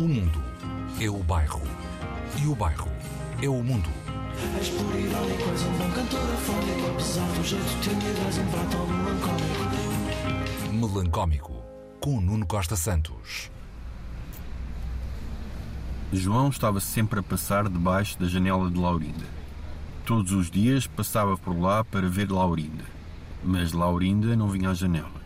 O mundo é o bairro. E o bairro é o mundo. És por irónico, és um bom cantor afónico Apesar do jeito tímido, és um batom melancólico Melancómico. Com Nuno Costa Santos. João estava sempre a passar debaixo da janela de Laurinda. Todos os dias passava por lá para ver Laurinda, mas Laurinda não vinha à janela.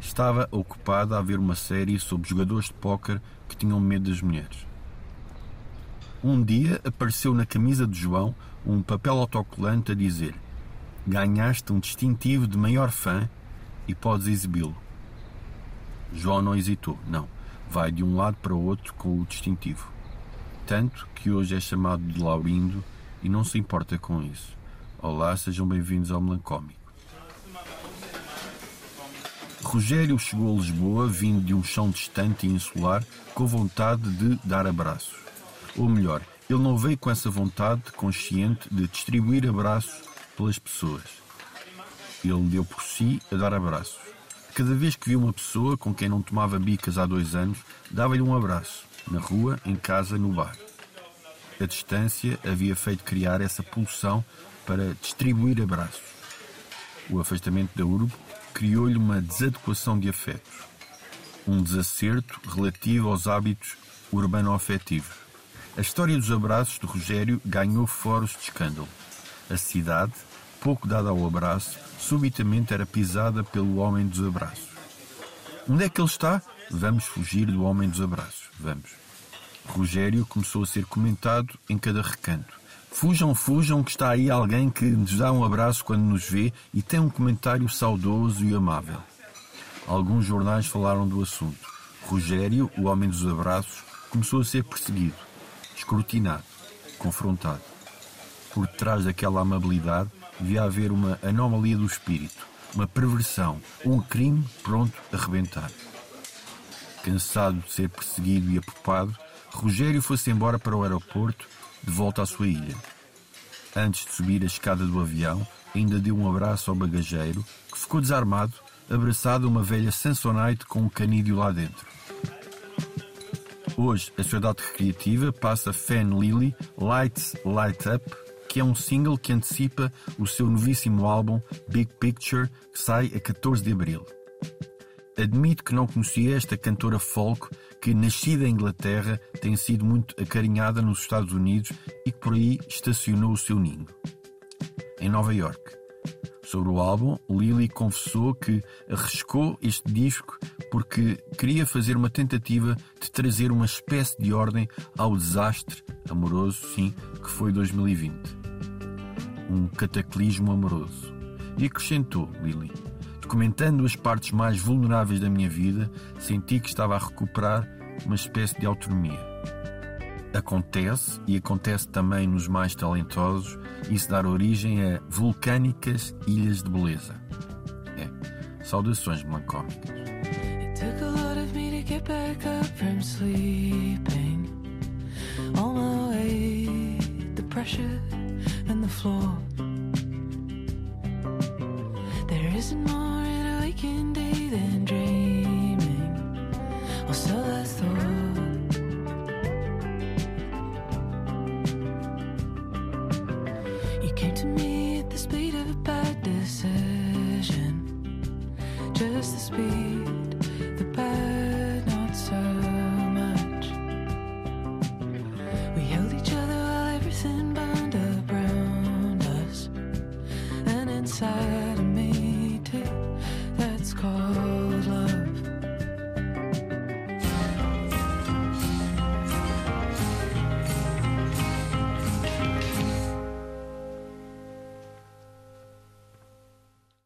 Estava ocupada a ver uma série sobre jogadores de póquer que tinham medo das mulheres. Um dia apareceu na camisa de João um papel autocolante a dizer: Ganhaste um distintivo de maior fã e podes exibi-lo. João não hesitou, não. Vai de um lado para o outro com o distintivo. Tanto que hoje é chamado de Laurindo e não se importa com isso. Olá, sejam bem-vindos ao Melancómico. Rogério chegou a Lisboa vindo de um chão distante e insular com vontade de dar abraços. Ou melhor, ele não veio com essa vontade consciente de distribuir abraços pelas pessoas. Ele deu por si a dar abraços. Cada vez que via uma pessoa com quem não tomava bicas há dois anos, dava-lhe um abraço, na rua, em casa, no bar. A distância havia feito criar essa pulsão para distribuir abraços. O afastamento da urbe criou-lhe uma desadequação de afetos, um desacerto relativo aos hábitos urbano-afetivos. A história dos abraços de Rogério ganhou foros de escândalo. A cidade, pouco dada ao abraço, subitamente era pisada pelo homem dos abraços. Onde é que ele está? Vamos fugir do homem dos abraços. Vamos. Rogério começou a ser comentado em cada recanto. Fujam, fujam, que está aí alguém que nos dá um abraço quando nos vê e tem um comentário saudoso e amável. Alguns jornais falaram do assunto. Rogério, o homem dos abraços, começou a ser perseguido, escrutinado, confrontado. Por detrás daquela amabilidade devia haver uma anomalia do espírito, uma perversão, um crime pronto a rebentar. Cansado de ser perseguido e apopado, Rogério foi-se embora para o aeroporto, de volta à sua ilha. Antes de subir a escada do avião, ainda deu um abraço ao bagageiro, que ficou desarmado, abraçado a uma velha Samsonite com um canídeo lá dentro. Hoje, a Sociedade Recreativa passa Fan Lily Lights Light Up, que é um single que antecipa o seu novíssimo álbum Big Picture, que sai a 14 de abril. Admito que não conhecia esta cantora folk que, nascida em Inglaterra, tem sido muito acarinhada nos Estados Unidos e que por aí estacionou o seu ninho. Em Nova York. Sobre o álbum, Lily confessou que arriscou este disco porque queria fazer uma tentativa de trazer uma espécie de ordem ao desastre amoroso, sim, que foi 2020. Um cataclismo amoroso. E acrescentou, Lily, documentando as partes mais vulneráveis da minha vida, senti que estava a recuperar uma espécie de autonomia. Acontece, e acontece também nos mais talentosos, isso dar origem a vulcânicas ilhas de beleza. É, saudações melancólicas. Pressure and the floor There isn't more came to me at the speed of a bad decision. Just the speed, the bad, not so much. We held each other while everything burned around us. And inside of me